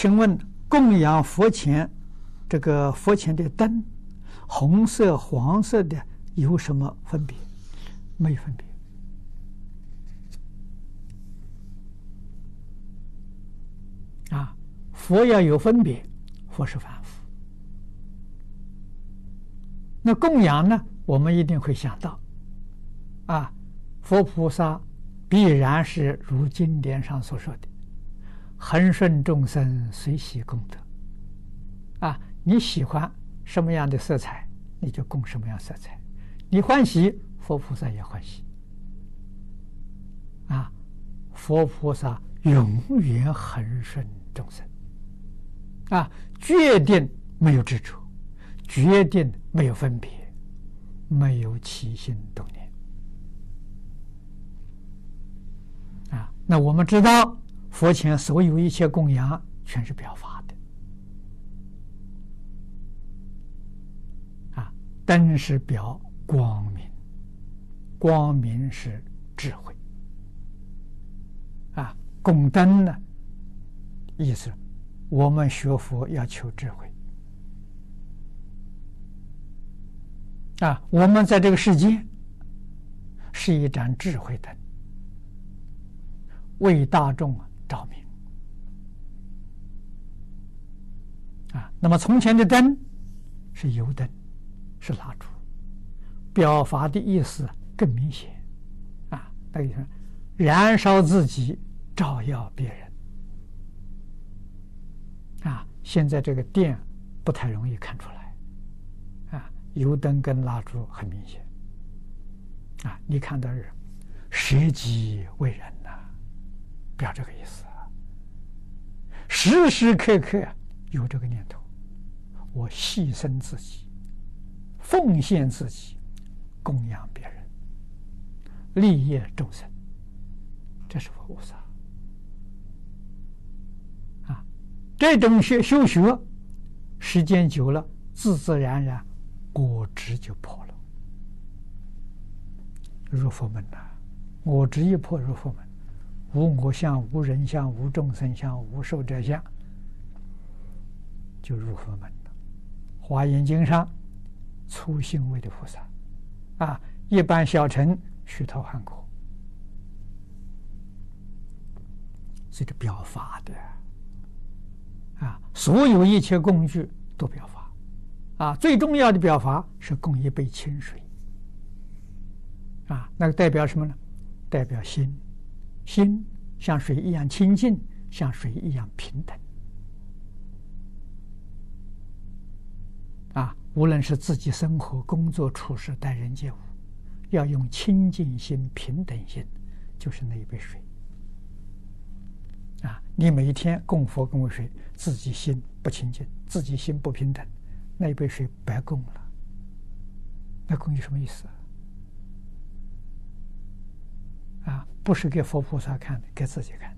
请问供养佛前这个佛前的灯，红色、黄色的有什么分别？没分别。啊，佛要有分别，佛是凡夫。那供养呢？我们一定会想到，啊，佛菩萨必然是如经典上所说的，恒顺众生，随喜功德。啊，你喜欢什么样的色彩，你就供什么样色彩；你欢喜，佛菩萨也欢喜。啊，佛菩萨永远恒顺众生。啊，决定没有执着，决定没有分别。没有起心动念啊！那我们知道，佛前所有一切供养全是表法的啊。灯是表光明，光明是智慧啊。供灯呢，意思我们学佛要求智慧。啊，我们在这个世界是一盏智慧灯，为大众啊照明。啊，那么从前的灯是油灯，是蜡烛，表法的意思更明显。啊，那个燃烧自己，照耀别人。啊，现在这个电不太容易看出来啊。油灯跟蜡烛很明显，啊，你看到是舍己为人，不要这个意思啊。时时刻刻有这个念头，我牺牲自己，奉献自己，供养别人，利益众生，这是佛菩萨啊。这种学修学，时间久了，自自然然。果执就破了，入佛门了。我执一破入佛门，无我相、无人相、无众生相、无寿者相，就入佛门了。华严经上，初心位的菩萨，啊，一般小乘须陀洹果，是个表法的，啊，所有一切工具都表法。啊，最重要的表法是供一杯清水。啊，那个代表什么呢？代表心，心像水一样清净，像水一样平等。啊，无论是自己生活、工作、处事、待人接物，要用清净心、平等心，就是那一杯水。啊，你每一天供佛供水，自己心不清净，自己心不平等。那一杯水白供了，那供有什么意思啊？啊，不是给佛菩萨看的，给自己看的。